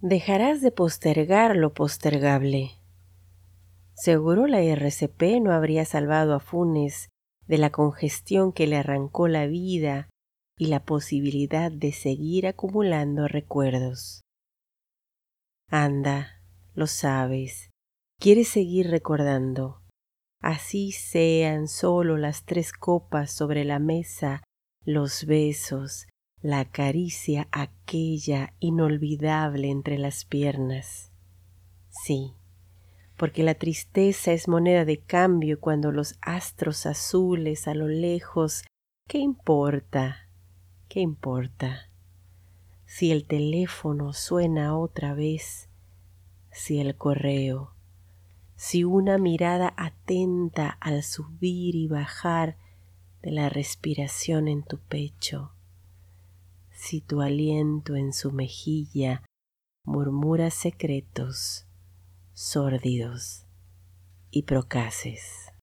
Dejarás de postergar lo postergable. Seguro la RCP no habría salvado a Funes de la congestión que le arrancó la vida y la posibilidad de seguir acumulando recuerdos. Anda, lo sabes, quieres seguir recordando. Así sean solo las tres copas sobre la mesa, los besos, la caricia aquella inolvidable entre las piernas. Sí, porque la tristeza es moneda de cambio cuando los astros azules a lo lejos, ¿qué importa? ¿Qué importa? Si el teléfono suena otra vez, si el correo, si una mirada atenta al subir y bajar de la respiración en tu pecho, si tu aliento en su mejilla murmura secretos sórdidos y procaces.